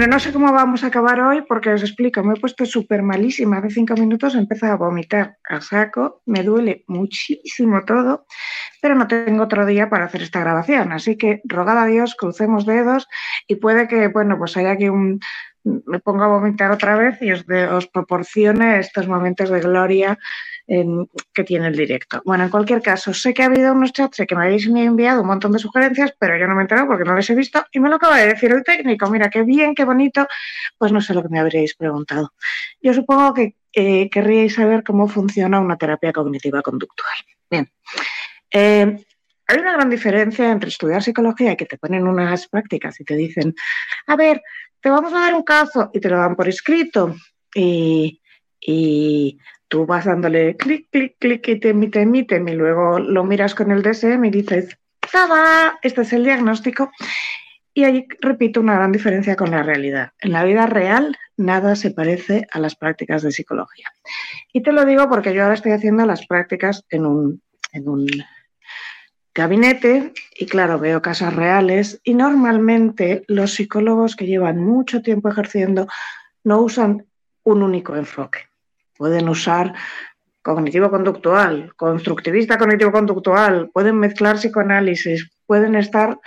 Bueno, no sé cómo vamos a acabar hoy porque os explico, me he puesto súper malísima. Hace cinco minutos empezado a vomitar a saco, me duele muchísimo todo, pero no tengo otro día para hacer esta grabación. Así que rogad a Dios, crucemos dedos y puede que, bueno, pues haya aquí un, me ponga a vomitar otra vez y os, os proporcione estos momentos de gloria que tiene el directo. Bueno, en cualquier caso, sé que ha habido unos chats, que me habéis enviado un montón de sugerencias, pero yo no me he enterado porque no les he visto y me lo acaba de decir el técnico. Mira, qué bien, qué bonito. Pues no sé lo que me habríais preguntado. Yo supongo que eh, querríais saber cómo funciona una terapia cognitiva conductual. Bien. Eh, hay una gran diferencia entre estudiar psicología y que te ponen unas prácticas y te dicen, a ver, te vamos a dar un caso y te lo dan por escrito y, y tú vas dándole clic, clic, clic, y te emite, emite, y luego lo miras con el DSM y dices, ¡tada! Este es el diagnóstico. Y ahí repito una gran diferencia con la realidad. En la vida real nada se parece a las prácticas de psicología. Y te lo digo porque yo ahora estoy haciendo las prácticas en un, en un gabinete y claro, veo casos reales y normalmente los psicólogos que llevan mucho tiempo ejerciendo no usan un único enfoque pueden usar cognitivo-conductual, constructivista cognitivo-conductual, pueden mezclar psicoanálisis, pueden estar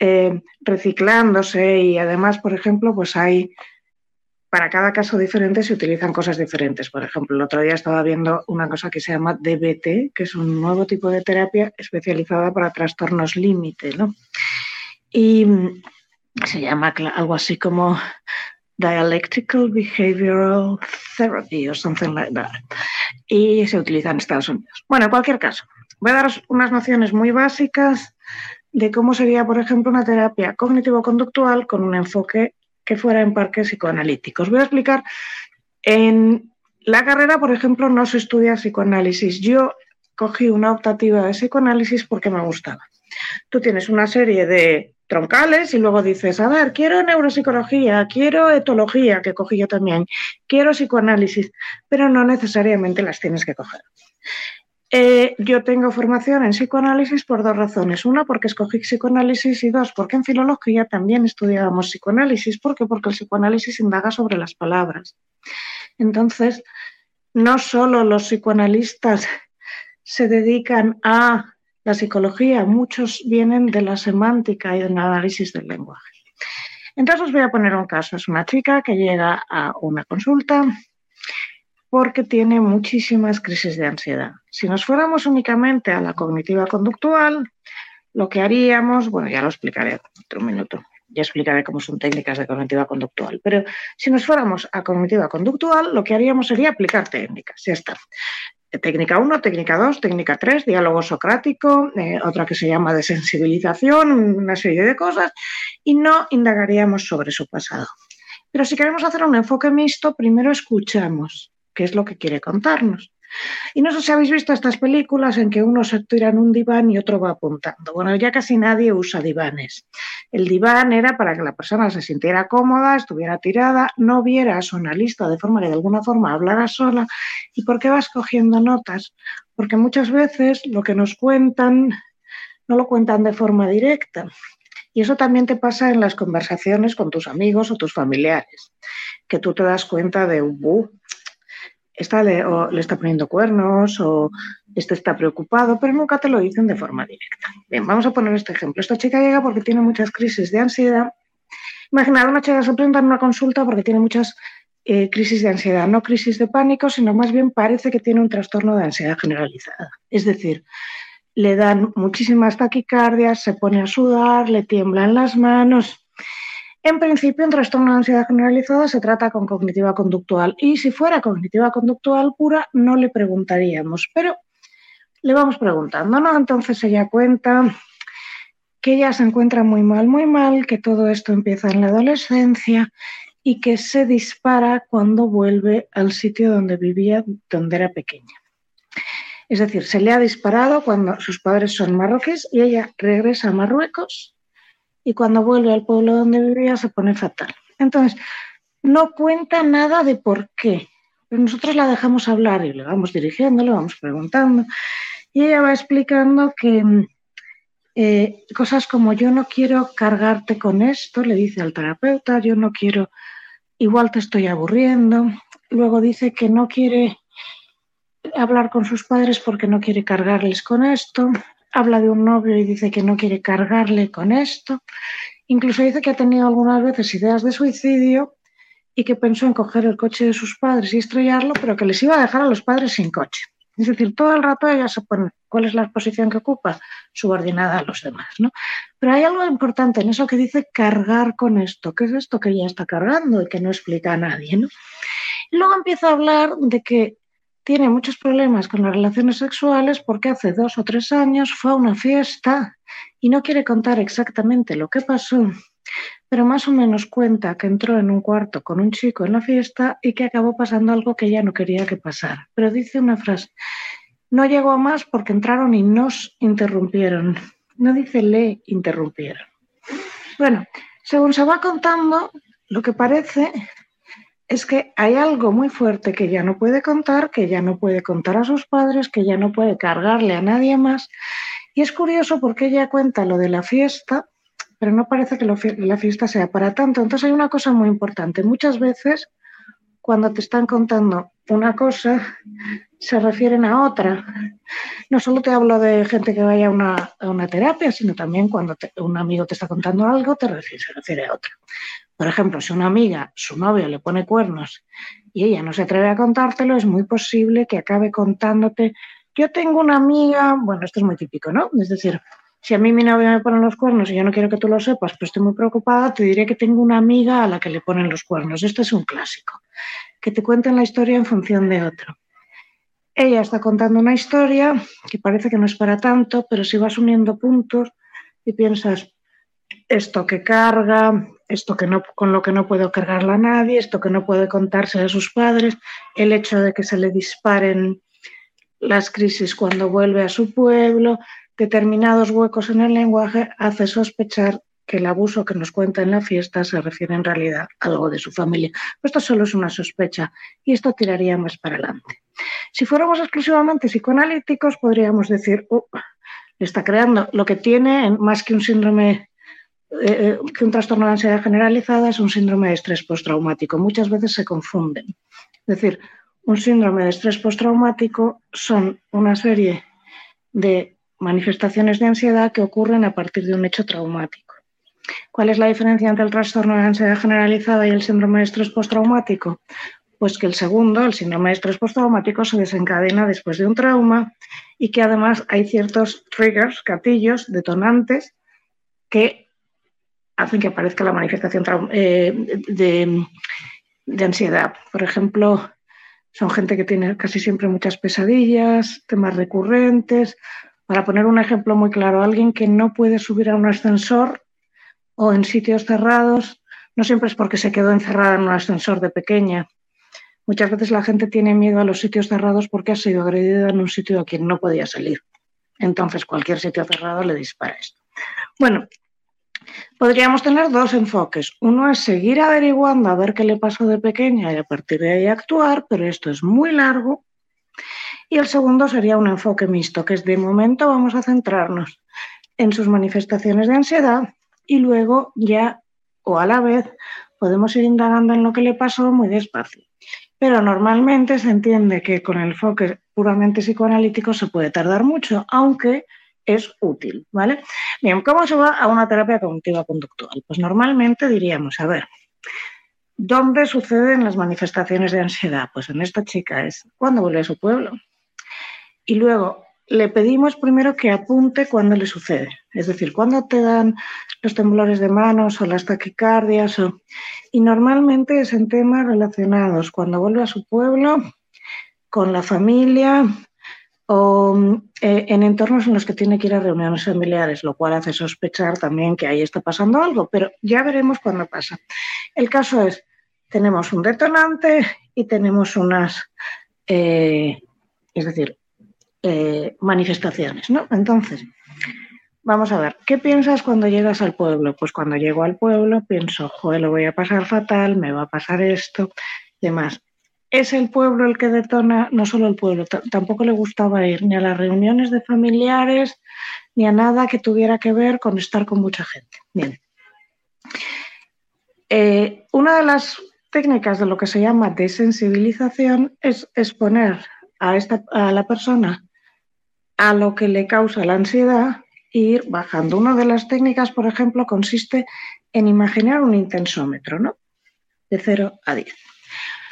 eh, reciclándose y además, por ejemplo, pues hay, para cada caso diferente se utilizan cosas diferentes. Por ejemplo, el otro día estaba viendo una cosa que se llama DBT, que es un nuevo tipo de terapia especializada para trastornos límite, ¿no? Y se llama algo así como Dialectical Behavioral Therapy o something like that. Y se utiliza en Estados Unidos. Bueno, en cualquier caso, voy a daros unas nociones muy básicas de cómo sería, por ejemplo, una terapia cognitivo-conductual con un enfoque que fuera en parques psicoanalíticos. Voy a explicar, en la carrera, por ejemplo, no se estudia psicoanálisis. Yo cogí una optativa de psicoanálisis porque me gustaba. Tú tienes una serie de troncales y luego dices, a ver, quiero neuropsicología, quiero etología, que cogí yo también, quiero psicoanálisis, pero no necesariamente las tienes que coger. Eh, yo tengo formación en psicoanálisis por dos razones. Una, porque escogí psicoanálisis y dos, porque en filología también estudiábamos psicoanálisis. ¿Por qué? Porque el psicoanálisis indaga sobre las palabras. Entonces, no solo los psicoanalistas se dedican a la psicología, muchos vienen de la semántica y del análisis del lenguaje. Entonces os voy a poner un caso. Es una chica que llega a una consulta porque tiene muchísimas crisis de ansiedad. Si nos fuéramos únicamente a la cognitiva conductual, lo que haríamos, bueno, ya lo explicaré otro minuto, ya explicaré cómo son técnicas de cognitiva conductual, pero si nos fuéramos a cognitiva conductual, lo que haríamos sería aplicar técnicas, ya está técnica 1, técnica 2, técnica 3, diálogo socrático, eh, otra que se llama desensibilización, una serie de cosas, y no indagaríamos sobre su pasado. Pero si queremos hacer un enfoque mixto, primero escuchamos qué es lo que quiere contarnos. Y no sé si habéis visto estas películas en que uno se tira en un diván y otro va apuntando. Bueno, ya casi nadie usa divanes. El diván era para que la persona se sintiera cómoda, estuviera tirada, no viera a su analista de forma que de alguna forma hablara sola. ¿Y por qué vas cogiendo notas? Porque muchas veces lo que nos cuentan no lo cuentan de forma directa. Y eso también te pasa en las conversaciones con tus amigos o tus familiares, que tú te das cuenta de, uh, le, le está poniendo cuernos o este está preocupado, pero nunca te lo dicen de forma directa. Bien, vamos a poner este ejemplo. Esta chica llega porque tiene muchas crisis de ansiedad. Imaginad una chica se presenta en una consulta porque tiene muchas eh, crisis de ansiedad, no crisis de pánico, sino más bien parece que tiene un trastorno de ansiedad generalizada. Es decir, le dan muchísimas taquicardias, se pone a sudar, le tiemblan las manos, en principio, un trastorno de ansiedad generalizada se trata con cognitiva conductual y si fuera cognitiva conductual pura no le preguntaríamos, pero le vamos preguntando, ¿no? Entonces ella cuenta que ella se encuentra muy mal, muy mal, que todo esto empieza en la adolescencia y que se dispara cuando vuelve al sitio donde vivía, donde era pequeña. Es decir, se le ha disparado cuando sus padres son marroquíes y ella regresa a Marruecos y cuando vuelve al pueblo donde vivía se pone fatal. Entonces, no cuenta nada de por qué, pero nosotros la dejamos hablar y le vamos dirigiendo, le vamos preguntando y ella va explicando que Eh, cosas como yo no quiero cargarte con esto, le dice al terapeuta, yo no quiero, igual te estoy aburriendo. Luego dice que no quiere hablar con sus padres porque no quiere cargarles con esto. Habla de un novio y dice que no quiere cargarle con esto. Incluso dice que ha tenido algunas veces ideas de suicidio y que pensó en coger el coche de sus padres y estrellarlo, pero que les iba a dejar a los padres sin coche. Es decir, todo el rato ella se pone cuál es la posición que ocupa, subordinada a los demás. ¿no? Pero hay algo importante en eso que dice cargar con esto. ¿Qué es esto que ella está cargando y que no explica a nadie? ¿no? Luego empieza a hablar de que tiene muchos problemas con las relaciones sexuales porque hace dos o tres años fue a una fiesta y no quiere contar exactamente lo que pasó, pero más o menos cuenta que entró en un cuarto con un chico en la fiesta y que acabó pasando algo que ella no quería que pasara. Pero dice una frase, no llegó a más porque entraron y nos interrumpieron. No dice le interrumpieron. Bueno, según se va contando, lo que parece es que hay algo muy fuerte que ya no puede contar, que ya no puede contar a sus padres, que ya no puede cargarle a nadie más. Y es curioso porque ella cuenta lo de la fiesta pero no parece que la fiesta sea para tanto. Entonces hay una cosa muy importante. Muchas veces cuando te están contando una cosa, se refieren a otra. No solo te hablo de gente que vaya a una, terapia, sino también cuando un amigo te está contando algo, te refiere, se refiere a otra. Por ejemplo, si una amiga, su novio le pone cuernos y ella no se atreve a contártelo, es muy posible que acabe contándote, yo tengo una amiga, bueno, esto es muy típico, ¿no? Es decir, si a mí mi novia me pone los cuernos y yo no quiero que tú lo sepas, pero estoy muy preocupada, te diré que tengo una amiga a la que le ponen los cuernos. Esto es un clásico. Que te cuenten la historia en función de otro. Ella está contando una historia que parece que no es para tanto, pero si vas uniendo puntos y piensas, esto que carga, esto que no, con lo que no puedo cargarla a nadie, esto que no puede contarse a sus padres, el hecho de que se le disparen las crisis cuando vuelve a su pueblo, determinados huecos en el lenguaje hace sospechar que el abuso que nos cuenta en la fiesta se refiere en realidad a algo de su familia. Esto solo es una sospecha y esto tiraría más para adelante. Si fuéramos exclusivamente psicoanalíticos, podríamos decir, oh, está creando lo que tiene, más que un síndrome, eh, que un trastorno de ansiedad generalizada, es un síndrome de estrés postraumático. Muchas veces se confunden. Es decir, un síndrome de estrés postraumático son una serie de manifestaciones de ansiedad que ocurren a partir de un hecho traumático. ¿Cuál es la diferencia entre el trastorno de ansiedad generalizada y el síndrome de estrés postraumático? Pues que el segundo, el síndrome de estrés postraumático, se desencadena después de un trauma y que además hay ciertos triggers, gatillos, detonantes, que hacen que aparezca la manifestación eh, de, de ansiedad. Por ejemplo, son gente que tiene casi siempre muchas pesadillas, temas recurrentes, para poner un ejemplo muy claro, alguien que no puede subir a un ascensor o en sitios cerrados, no siempre es porque se quedó encerrada en un ascensor de pequeña. Muchas veces la gente tiene miedo a los sitios cerrados porque ha sido agredida en un sitio a quien no podía salir. Entonces cualquier sitio cerrado le dispara esto. Bueno, podríamos tener dos enfoques. Uno es seguir averiguando a ver qué le pasó de pequeña y a partir de ahí actuar, pero esto es muy largo y el segundo sería un enfoque mixto, que es de momento vamos a centrarnos en sus manifestaciones de ansiedad y luego ya o a la vez podemos ir indagando en lo que le pasó muy despacio. Pero normalmente se entiende que con el enfoque puramente psicoanalítico se puede tardar mucho, aunque es útil, ¿vale? Bien, ¿cómo se va a una terapia cognitiva conductual? Pues normalmente diríamos, a ver, ¿dónde suceden las manifestaciones de ansiedad? Pues en esta chica es cuando vuelve a su pueblo, y luego le pedimos primero que apunte cuando le sucede, es decir, cuando te dan los temblores de manos o las taquicardias. Y normalmente es en temas relacionados cuando vuelve a su pueblo, con la familia o eh, en entornos en los que tiene que ir a reuniones familiares, lo cual hace sospechar también que ahí está pasando algo, pero ya veremos cuándo pasa. El caso es, tenemos un detonante y tenemos unas, eh, es decir, eh, manifestaciones, ¿no? Entonces, vamos a ver, ¿qué piensas cuando llegas al pueblo? Pues cuando llego al pueblo pienso, joder, lo voy a pasar fatal, me va a pasar esto, demás. Es el pueblo el que detona, no solo el pueblo, tampoco le gustaba ir ni a las reuniones de familiares, ni a nada que tuviera que ver con estar con mucha gente. Bien. Eh, una de las técnicas de lo que se llama desensibilización es exponer a, esta, a la persona a lo que le causa la ansiedad e ir bajando. Una de las técnicas, por ejemplo, consiste en imaginar un intensómetro, ¿no? De 0 a 10.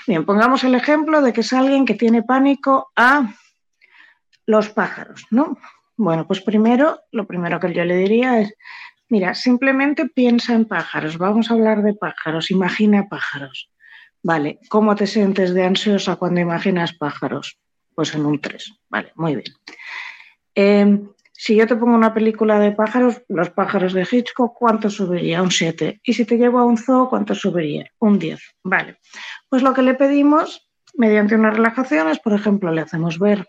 Bien, pongamos el ejemplo de que es alguien que tiene pánico a los pájaros, ¿no? Bueno, pues primero, lo primero que yo le diría es, mira, simplemente piensa en pájaros, vamos a hablar de pájaros, imagina pájaros. Vale, ¿cómo te sientes de ansiosa cuando imaginas pájaros? Pues en un 3, vale, muy bien. Em, si yo te pongo una película de pájaros, los pájaros de Hitchcock, ¿cuánto subiría? Un 7. Y si te llevo a un zoo, ¿cuánto subiría? Un 10. Vale. Pues lo que le pedimos, mediante unas relajaciones, por ejemplo, le hacemos ver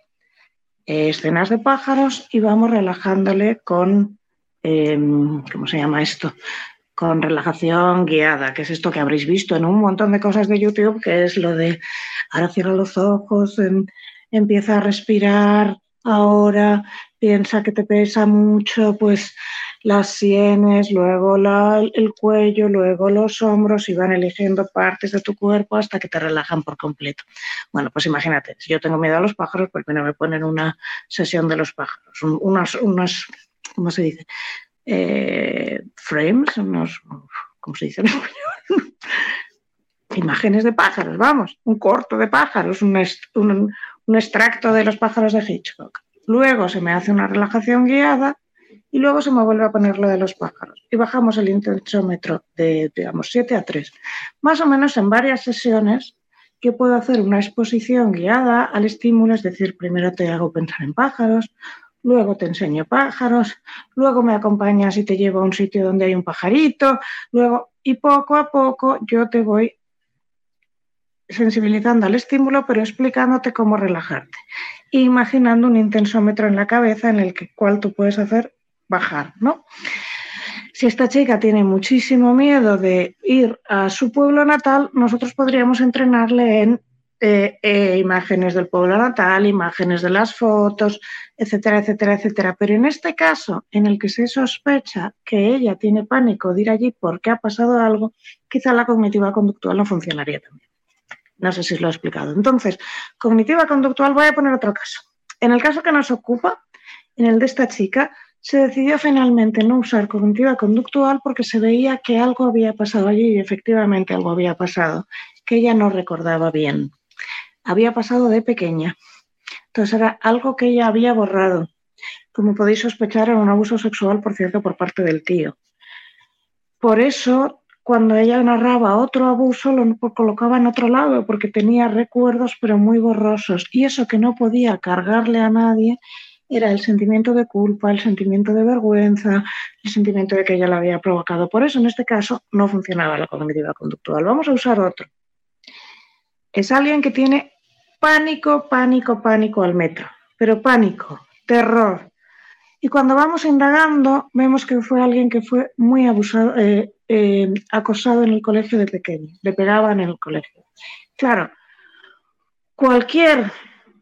eh, escenas de pájaros y vamos relajándole con, em, ¿cómo se llama esto? Con relajación guiada, que es esto que habréis visto en un montón de cosas de YouTube, que es lo de ahora cierra los ojos, empieza a respirar, ahora piensa que te pesa mucho, pues las sienes, luego el cuello, luego los hombros y van eligiendo partes de tu cuerpo hasta que te relajan por completo. Bueno, pues imagínate, si yo tengo miedo a los pájaros, pues me ponen una sesión de los pájaros, unos, unos ¿cómo se dice? Eh, frames, unos, ¿cómo se dice en español? Imágenes de pájaros, vamos, un corto de pájaros, un, un, un extracto de los pájaros de Hitchcock. Luego se me hace una relajación guiada y luego se me vuelve a poner lo de los pájaros. Y bajamos el intensómetro de, digamos, 7 a 3. Más o menos en varias sesiones que puedo hacer una exposición guiada al estímulo, es decir, primero te hago pensar en pájaros, luego te enseño pájaros, luego me acompañas y te llevo a un sitio donde hay un pajarito, luego, y poco a poco yo te voy sensibilizando al estímulo, pero explicándote cómo relajarte. Imaginando un intensómetro en la cabeza en el que, cual tú puedes hacer bajar, ¿no? Si esta chica tiene muchísimo miedo de ir a su pueblo natal, nosotros podríamos entrenarle en eh, eh, imágenes del pueblo natal, imágenes de las fotos, etcétera, etcétera, etcétera. Pero en este caso, en el que se sospecha que ella tiene pánico de ir allí porque ha pasado algo, quizá la cognitiva conductual no funcionaría también. No sé si os lo he explicado. Entonces, cognitiva conductual, voy a poner otro caso. En el caso que nos ocupa, en el de esta chica, se decidió finalmente no usar cognitiva conductual porque se veía que algo había pasado allí y efectivamente algo había pasado, que ella no recordaba bien. Había pasado de pequeña. Entonces era algo que ella había borrado. Como podéis sospechar, era un abuso sexual, por cierto, por parte del tío. Por eso cuando ella narraba otro abuso lo colocaba en otro lado porque tenía recuerdos pero muy borrosos y eso que no podía cargarle a nadie era el sentimiento de culpa, el sentimiento de vergüenza, el sentimiento de que ella la había provocado. Por eso en este caso no funcionaba la cognitiva conductual. Vamos a usar otro. Es alguien que tiene pánico, pánico, pánico al metro, pero pánico, terror. Y cuando vamos indagando, vemos que fue alguien que fue muy abusado, eh, eh, acosado en el colegio de pequeño, le pegaban en el colegio. Claro, cualquier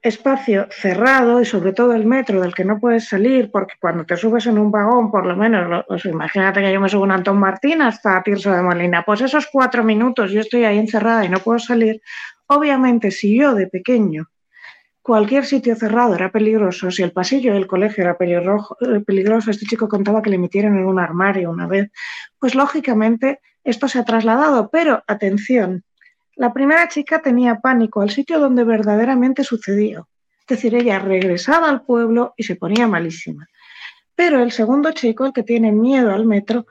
espacio cerrado y sobre todo el metro del que no puedes salir, porque cuando te subes en un vagón, por lo menos, pues imagínate que yo me subo en Antón Martín hasta Tirso de Molina, pues esos cuatro minutos yo estoy ahí encerrada y no puedo salir, obviamente si yo de pequeño cualquier sitio cerrado era peligroso, si el pasillo del colegio era eh, peligroso, este chico contaba que le metieron en un armario una vez, pues lógicamente esto se ha trasladado, pero atención, la primera chica tenía pánico al sitio donde verdaderamente sucedió, es decir, ella regresaba al pueblo y se ponía malísima. Pero el segundo chico, el que tiene miedo al metro,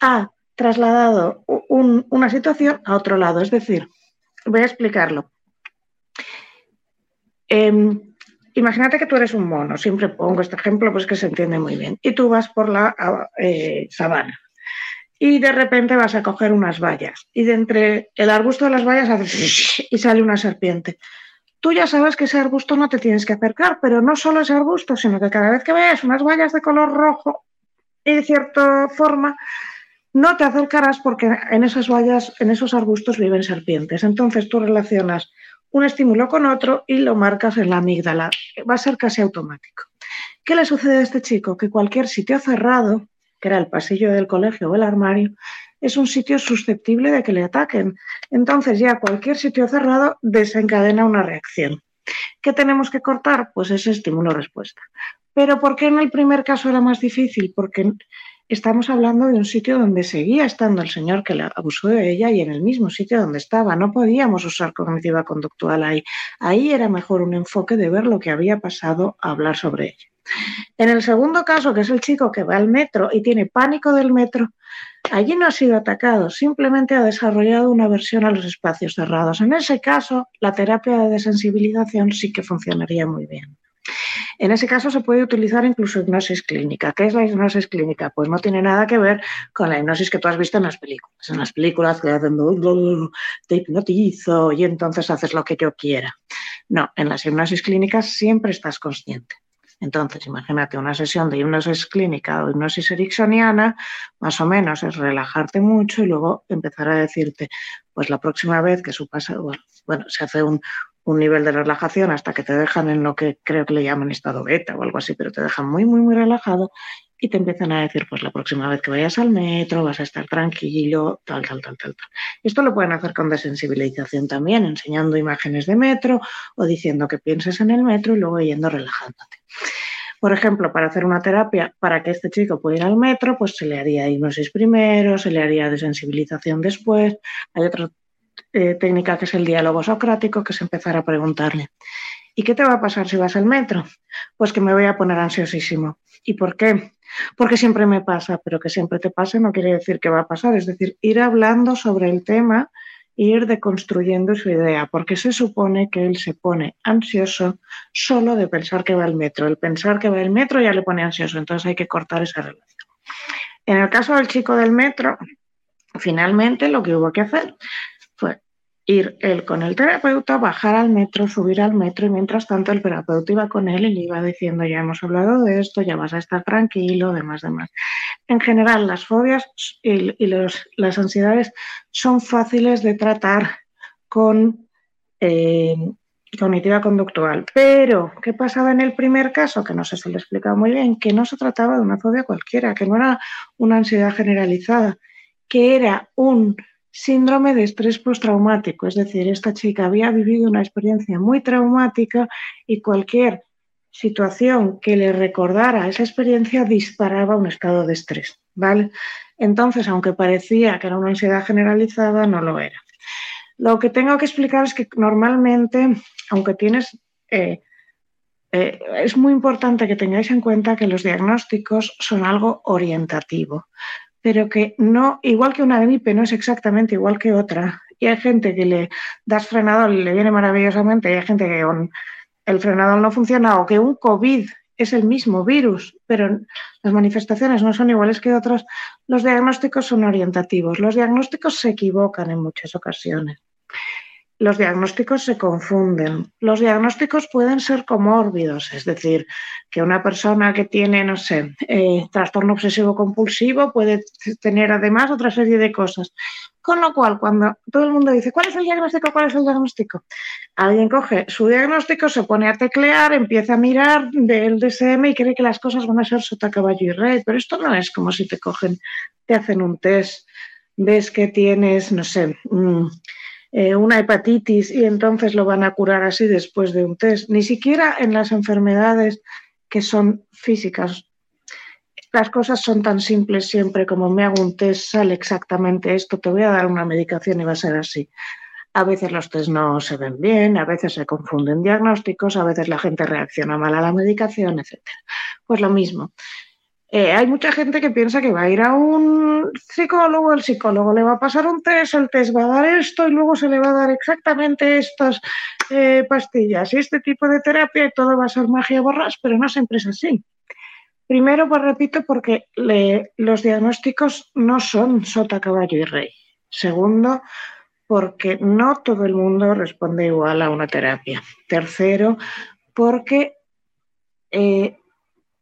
ha trasladado una situación a otro lado, es decir, voy a explicarlo. Em, imagínate que tú eres un mono, siempre pongo este ejemplo, pues que se entiende muy bien, y tú vas por la eh, sabana y de repente vas a coger unas vallas y de entre el arbusto de las vallas haces y sale una serpiente. Tú ya sabes que ese arbusto no te tienes que acercar, pero no solo ese arbusto, sino que cada vez que veas unas vallas de color rojo y de cierta forma, no te acercarás porque en esas vallas, en esos arbustos viven serpientes. Entonces tú relacionas un estímulo con otro y lo marcas en la amígdala. Va a ser casi automático. ¿Qué le sucede a este chico? Que cualquier sitio cerrado, que era el pasillo del colegio o el armario, es un sitio susceptible de que le ataquen. Entonces ya cualquier sitio cerrado desencadena una reacción. ¿Qué tenemos que cortar? Pues ese estímulo-respuesta. Pero ¿por qué en el primer caso era más difícil? Porque estamos hablando de un sitio donde seguía estando el señor que la abusó de ella y en el mismo sitio donde estaba. No podíamos usar cognitiva conductual ahí. Ahí era mejor un enfoque de ver lo que había pasado a hablar sobre ella. En el segundo caso, que es el chico que va al metro y tiene pánico del metro, allí no ha sido atacado, simplemente ha desarrollado una aversión a los espacios cerrados. En ese caso, la terapia de desensibilización sí que funcionaría muy bien. En ese caso se puede utilizar incluso hipnosis clínica. ¿Qué es la hipnosis clínica? Pues no tiene nada que ver con la hipnosis que tú has visto en las películas. En las películas que hacen te hipnotizo y entonces haces lo que yo quiera. No, en las hipnosis clínicas siempre estás consciente. Entonces, imagínate una sesión de hipnosis clínica o hipnosis ericksoniana, más o menos es relajarte mucho y luego empezar a decirte, pues la próxima vez que su pasa, bueno, se hace un, un nivel de relajación hasta que te dejan en lo que creo que le llaman estado beta o algo así, pero te dejan muy, muy, muy relajado y te empiezan a decir, pues la próxima vez que vayas al metro vas a estar tranquilo, tal, tal, tal, tal, tal. Esto lo pueden hacer con desensibilización también, enseñando imágenes de metro o diciendo que pienses en el metro y luego yendo relajándote. Por ejemplo, para hacer una terapia para que este chico pueda ir al metro, pues se le haría hipnosis primero, se le haría desensibilización después. Hay otro eh, técnica que es el diálogo socrático, que es empezar a preguntarle, ¿y qué te va a pasar si vas al metro? Pues que me voy a poner ansiosísimo. ¿Y por qué? Porque siempre me pasa, pero que siempre te pase no quiere decir que va a pasar, es decir, ir hablando sobre el tema ir deconstruyendo su idea, porque se supone que él se pone ansioso solo de pensar que va al metro. El pensar que va al metro ya le pone ansioso, entonces hay que cortar esa relación. En el caso del chico del metro, finalmente lo que hubo que hacer ir él con el terapeuta, bajar al metro, subir al metro y mientras tanto el terapeuta iba con él y le iba diciendo ya hemos hablado de esto, ya vas a estar tranquilo, demás, demás. En general, las fobias y, las ansiedades son fáciles de tratar con eh, cognitiva conductual. Pero, ¿qué pasaba en el primer caso? Que no sé si lo he explicado muy bien, que no se trataba de una fobia cualquiera, que no era una ansiedad generalizada, que era un síndrome de estrés postraumático, es decir, esta chica había vivido una experiencia muy traumática y cualquier situación que le recordara esa experiencia disparaba un estado de estrés, ¿vale? Entonces, aunque parecía que era una ansiedad generalizada, no lo era. Lo que tengo que explicar es que normalmente, aunque tienes... Eh, eh, es muy importante que tengáis en cuenta que los diagnósticos son algo orientativo pero que no, igual que una gripe, no es exactamente igual que otra. Y hay gente que le das frenador y le viene maravillosamente, y hay gente que el frenador no funciona, o que un COVID es el mismo virus, pero las manifestaciones no son iguales que otras. Los diagnósticos son orientativos. Los diagnósticos se equivocan en muchas ocasiones los diagnósticos se confunden. Los diagnósticos pueden ser comórbidos, es decir, que una persona que tiene, no sé, eh, trastorno obsesivo compulsivo puede tener además otra serie de cosas. Con lo cual, cuando todo el mundo dice, ¿cuál es el diagnóstico? ¿Cuál es el diagnóstico? Alguien coge su diagnóstico, se pone a teclear, empieza a mirar del DSM y cree que las cosas van a ser sota, caballo y rey. Pero esto no es como si te cogen, te hacen un test, ves que tienes, no sé, mm, eh, una hepatitis y entonces lo van a curar así después de un test. Ni siquiera en las enfermedades que son físicas. Las cosas son tan simples siempre como me hago un test, sale exactamente esto, te voy a dar una medicación y va a ser así. A veces los test no se ven bien, a veces se confunden diagnósticos, a veces la gente reacciona mal a la medicación, etc. Pues lo mismo. Eh, hay mucha gente que piensa que va a ir a un psicólogo, el psicólogo le va a pasar un test, el test va a dar esto y luego se le va a dar exactamente estas eh, pastillas y este tipo de terapia y todo va a ser magia borras, pero no siempre es así. Primero, pues repito, porque los diagnósticos no son sota, caballo y rey. Segundo, porque no todo el mundo responde igual a una terapia. Tercero, porque eh,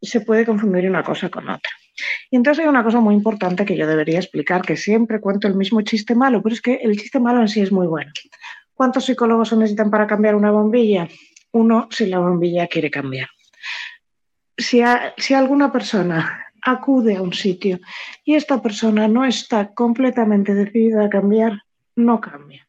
se puede confundir una cosa con otra. Y entonces hay una cosa muy importante que yo debería explicar, que siempre cuento el mismo chiste malo, pero es que el chiste malo en sí es muy bueno. ¿Cuántos psicólogos se necesitan para cambiar una bombilla? Uno si la bombilla quiere cambiar. Si, si alguna persona acude a un sitio y esta persona no está completamente decidida a cambiar, no cambia.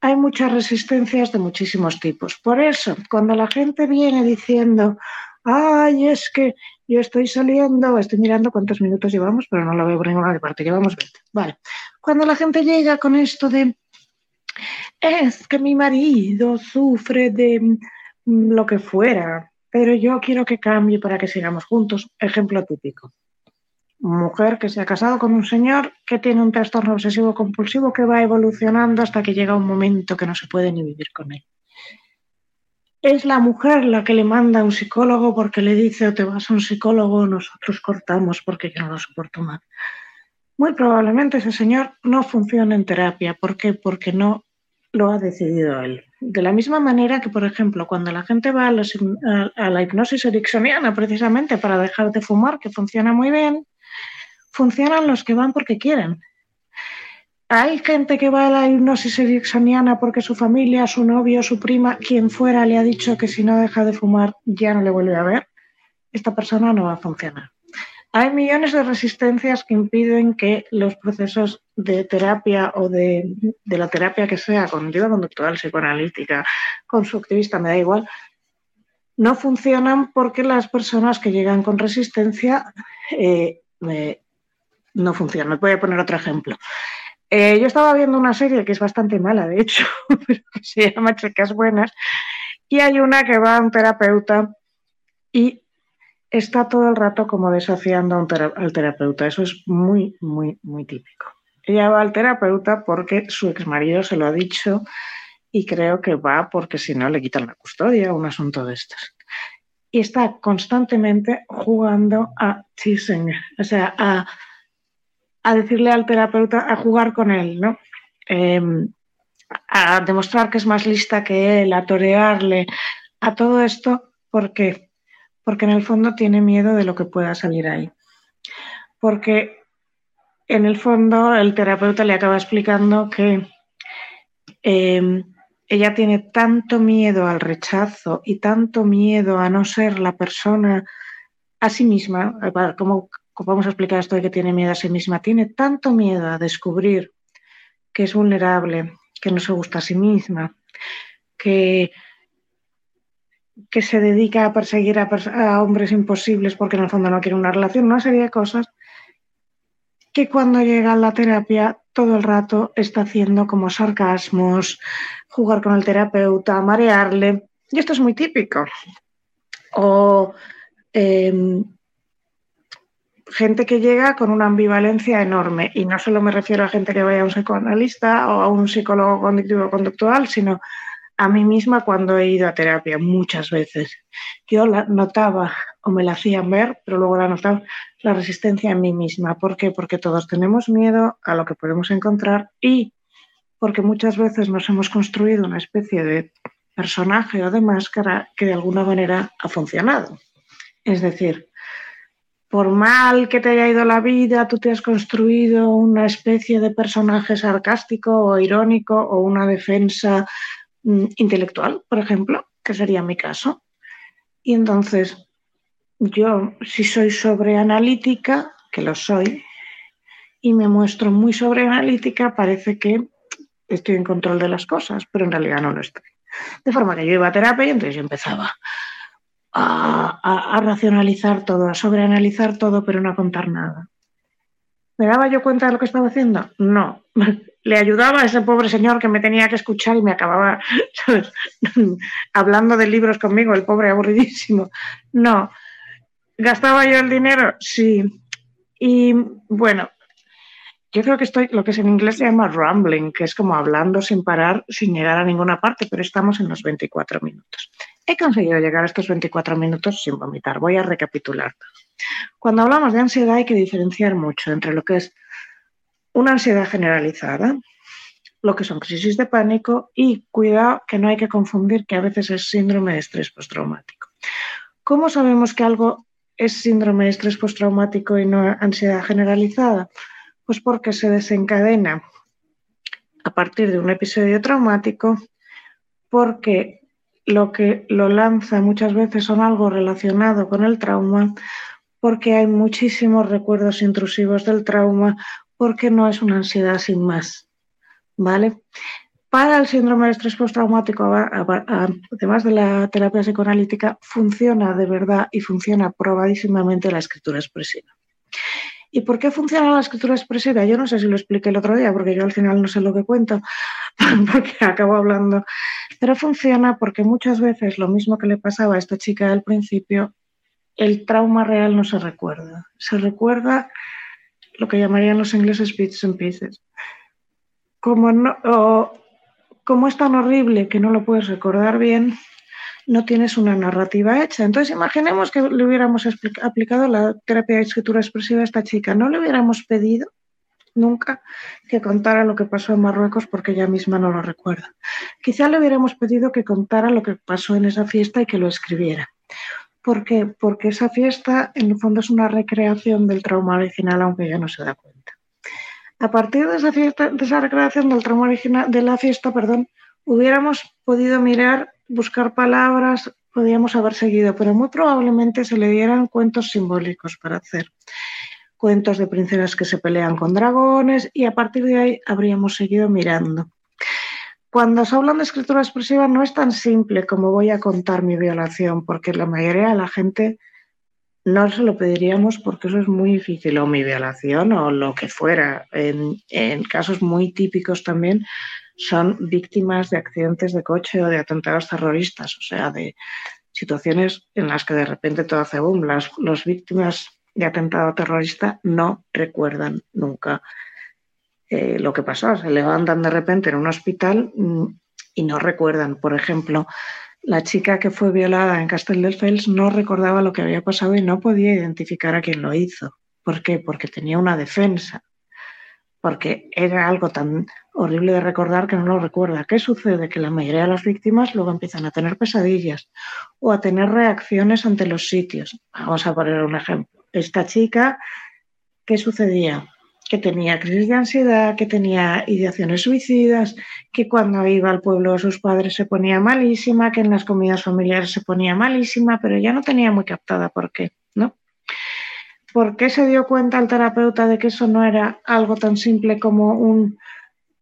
Hay muchas resistencias de muchísimos tipos. Por eso, cuando la gente viene diciendo, ay, es que yo estoy saliendo, estoy mirando cuántos minutos llevamos, pero no lo veo por ninguna parte, llevamos 20. Vale. Cuando la gente llega con esto de, es que mi marido sufre de mm, lo que fuera, pero yo quiero que cambie para que sigamos juntos, ejemplo típico. Mujer que se ha casado con un señor que tiene un trastorno obsesivo compulsivo que va evolucionando hasta que llega un momento que no se puede ni vivir con él es la mujer la que le manda a un psicólogo porque le dice o te vas a un psicólogo, nosotros cortamos porque no lo soporto más. Muy probablemente ese señor no funcione en terapia. ¿Por qué? Porque no lo ha decidido él. De la misma manera que, por ejemplo, cuando la gente va a, a la hipnosis ericksoniana precisamente para dejar de fumar, que funciona muy bien, funcionan los que van porque quieren. Hay gente que va a la hipnosis ericksoniana porque su familia, su novio, su prima, quien fuera, le ha dicho que si no deja de fumar ya no le vuelve a ver. Esta persona no va a funcionar. Hay millones de resistencias que impiden que los procesos de terapia o de, la terapia que sea, cognitiva conductual, psicoanalítica, constructivista, me da igual, no funcionan porque las personas que llegan con resistencia eh, eh, no funcionan. Voy a poner otro ejemplo. Eh, yo estaba viendo una serie que es bastante mala, de hecho, pero que se llama Chicas Buenas, y hay una que va a un terapeuta y está todo el rato como desafiando al terapeuta. Eso es muy, muy, muy típico. Ella va al terapeuta porque su exmarido se lo ha dicho y creo que va porque si no le quitan la custodia, un asunto de estos. Y está constantemente jugando a teasing, o sea, a a decirle al terapeuta a jugar con él, ¿no? Em, a demostrar que es más lista que él, a torearle, a todo esto, ¿por qué? Porque en el fondo tiene miedo de lo que pueda salir ahí. Porque en el fondo el terapeuta le acaba explicando que em, ella tiene tanto miedo al rechazo y tanto miedo a no ser la persona a sí misma, como vamos a explicar esto de que tiene miedo a sí misma, tiene tanto miedo a descubrir que es vulnerable, que no se gusta a sí misma, que, que se dedica a perseguir a, hombres imposibles porque en el fondo no quiere una relación, una serie de cosas que cuando llega a la terapia todo el rato está haciendo como sarcasmos, jugar con el terapeuta, marearle. Y esto es muy típico. O em, gente que llega con una ambivalencia enorme. Y no solo me refiero a gente que vaya a un psicoanalista o a un psicólogo cognitivo conductual, sino a mí misma cuando he ido a terapia muchas veces. Yo la notaba o me la hacían ver, pero luego la notaba la resistencia en mí misma. ¿Por qué? Porque todos tenemos miedo a lo que podemos encontrar y porque muchas veces nos hemos construido una especie de personaje o de máscara que de alguna manera ha funcionado. Es decir, por mal que te haya ido la vida, tú te has construido una especie de personaje sarcástico o irónico o una defensa mm, intelectual, por ejemplo, que sería mi caso. Y entonces, yo, si soy sobreanalítica, que lo soy, y me muestro muy sobreanalítica, parece que estoy en control de las cosas, pero en realidad no lo estoy. De forma que yo iba a terapia y entonces yo empezaba a, racionalizar todo, a sobreanalizar todo, pero no a contar nada. ¿Me daba yo cuenta de lo que estaba haciendo? No. Le ayudaba a ese pobre señor que me tenía que escuchar y me acababa hablando de libros conmigo, el pobre aburridísimo. No. ¿Gastaba yo el dinero? Sí. Y bueno, yo creo que estoy, lo que en inglés se llama rambling, que es como hablando sin parar, sin llegar a ninguna parte, pero estamos en los 24 minutos. He conseguido llegar a estos 24 minutos sin vomitar. Voy a recapitular. Cuando hablamos de ansiedad hay que diferenciar mucho entre lo que es una ansiedad generalizada, lo que son crisis de pánico y cuidado que no hay que confundir que a veces es síndrome de estrés postraumático. ¿Cómo sabemos que algo es síndrome de estrés postraumático y no ansiedad generalizada? Pues porque se desencadena a partir de un episodio traumático porque lo que lo lanza muchas veces son algo relacionado con el trauma, porque hay muchísimos recuerdos intrusivos del trauma, porque no es una ansiedad sin más. ¿Vale? Para el síndrome de estrés postraumático, además de la terapia psicoanalítica, funciona de verdad y funciona probadísimamente la escritura expresiva. ¿Y por qué funciona la escritura expresiva? Yo no sé si lo expliqué el otro día, porque yo al final no sé lo que cuento, porque acabo hablando, pero funciona porque muchas veces lo mismo que le pasaba a esta chica al principio, el trauma real no se recuerda. Se recuerda lo que llamarían los ingleses bits and pieces. Como, no, como es tan horrible que no lo puedes recordar bien, no tienes una narrativa hecha. Entonces, imaginemos que le hubiéramos aplicado la terapia de escritura expresiva a esta chica. No le hubiéramos pedido nunca que contara lo que pasó en Marruecos porque ella misma no lo recuerda. Quizá le hubiéramos pedido que contara lo que pasó en esa fiesta y que lo escribiera. ¿Por qué? Porque esa fiesta en el fondo es una recreación del trauma original, aunque ella no se da cuenta. A partir de esa, fiesta, de esa recreación del trauma original, de la fiesta, perdón, hubiéramos podido mirar buscar palabras podíamos haber seguido, pero muy probablemente se le dieran cuentos simbólicos para hacer. Cuentos de princesas que se pelean con dragones y a partir de ahí habríamos seguido mirando. Cuando se habla de escritura expresiva no es tan simple como voy a contar mi violación, porque la mayoría de la gente no se lo pediríamos porque eso es muy difícil, o mi violación o lo que fuera. En, en casos muy típicos también son víctimas de accidentes de coche o de atentados terroristas, o sea, de situaciones en las que de repente todo hace boom. Las víctimas de atentado terrorista no recuerdan nunca eh, lo que pasó. Se levantan de repente en un hospital mm, y no recuerdan. Por ejemplo, la chica que fue violada en Castelldefels no recordaba lo que había pasado y no podía identificar a quién lo hizo. ¿Por qué? Porque tenía una defensa porque era algo tan horrible de recordar que no lo recuerda. ¿Qué sucede? Que la mayoría de las víctimas luego empiezan a tener pesadillas o a tener reacciones ante los sitios. Vamos a poner un ejemplo. Esta chica, ¿qué sucedía? Que tenía crisis de ansiedad, que tenía ideaciones suicidas, que cuando iba al pueblo de sus padres se ponía malísima, que en las comidas familiares se ponía malísima, pero ya no tenía muy captada por qué, ¿no? ¿Por qué se dio cuenta el terapeuta de que eso no era algo tan simple como un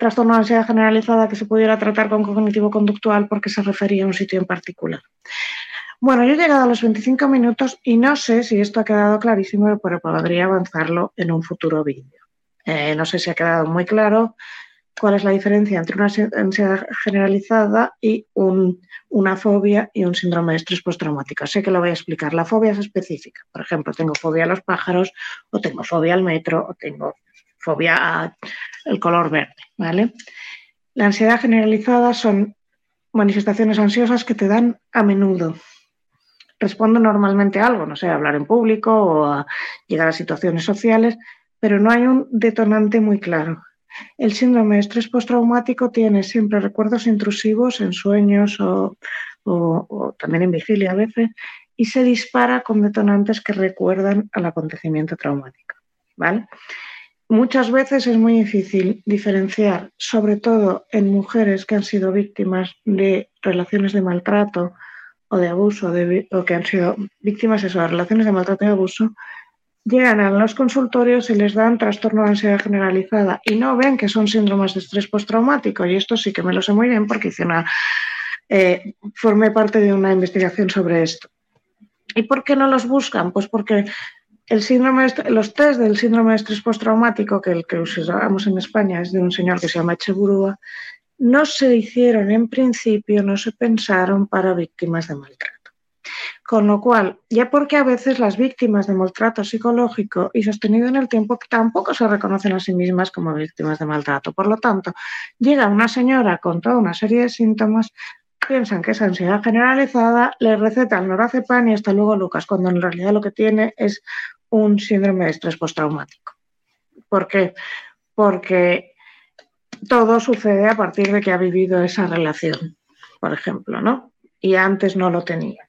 trastorno de ansiedad generalizada que se pudiera tratar con cognitivo-conductual porque se refería a un sitio en particular? Bueno, yo he llegado a los 25 minutos y no sé si esto ha quedado clarísimo, pero podría avanzarlo en un futuro vídeo. Eh, no sé si ha quedado muy claro cuál es la diferencia entre una ansiedad generalizada y una fobia y un síndrome de estrés postraumático. Sé que lo voy a explicar. La fobia es específica. Por ejemplo, tengo fobia a los pájaros, o tengo fobia al metro, o tengo fobia al color verde. ¿vale? La ansiedad generalizada son manifestaciones ansiosas que te dan a menudo. Respondo normalmente a algo, no sé, a hablar en público o a llegar a situaciones sociales, pero no hay un detonante muy claro. El síndrome de estrés postraumático tiene siempre recuerdos intrusivos en sueños o, también en vigilia a veces y se dispara con detonantes que recuerdan al acontecimiento traumático. Muchas veces es muy difícil diferenciar, sobre todo en mujeres que han sido víctimas de relaciones de maltrato o de abuso, o que han sido víctimas de relaciones de maltrato y abuso, llegan a los consultorios y les dan trastorno de ansiedad generalizada y no ven que son síndromes de estrés postraumático. Y esto sí que me lo sé muy bien porque hice una, eh, formé parte de una investigación sobre esto. ¿Y por qué no los buscan? Pues porque el síndrome, los test del síndrome de estrés postraumático, que el que usamos en España es de un señor que se llama Echeburúa, no se hicieron en principio, no se pensaron para víctimas de maltrato. Con lo cual, ya porque a veces las víctimas de maltrato psicológico y sostenido en el tiempo tampoco se reconocen a sí mismas como víctimas de maltrato. Por lo tanto, llega una señora con toda una serie de síntomas, piensan que es ansiedad generalizada, le recetan lorazepam y hasta luego Lucas, cuando en realidad lo que tiene es un síndrome de estrés postraumático. ¿Por qué? Porque todo sucede a partir de que ha vivido esa relación, por ejemplo, ¿no? Y antes no lo tenía.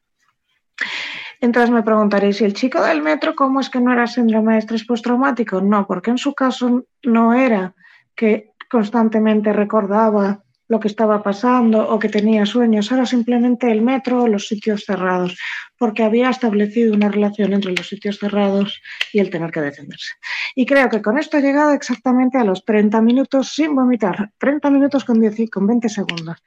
Entonces me preguntaréis, ¿y el chico del metro cómo es que no era síndrome de estrés postraumático? No, porque en su caso no era que constantemente recordaba lo que estaba pasando o que tenía sueños, era simplemente el metro o los sitios cerrados, porque había establecido una relación entre los sitios cerrados y el tener que defenderse. Y creo que con esto he llegado exactamente a los 30 minutos sin vomitar, 30 minutos con, 10, con 20 segundos.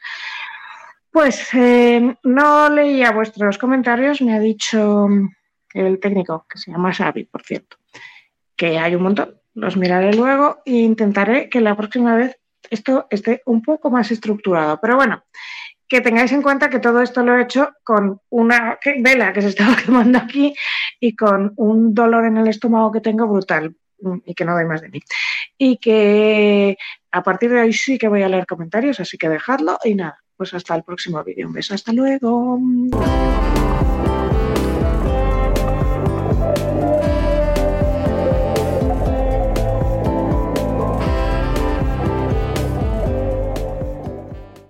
Pues eh, no leía vuestros comentarios, me ha dicho el técnico, que se llama Xavi, por cierto, que hay un montón. Los miraré luego e intentaré que la próxima vez esto esté un poco más estructurado. Pero bueno, que tengáis en cuenta que todo esto lo he hecho con una vela que se estaba quemando aquí y con un dolor en el estómago que tengo brutal mm, y que no doy más de mí. Y que a partir de hoy sí que voy a leer comentarios, así que dejadlo y nada, pues hasta el próximo vídeo. Un beso, hasta luego.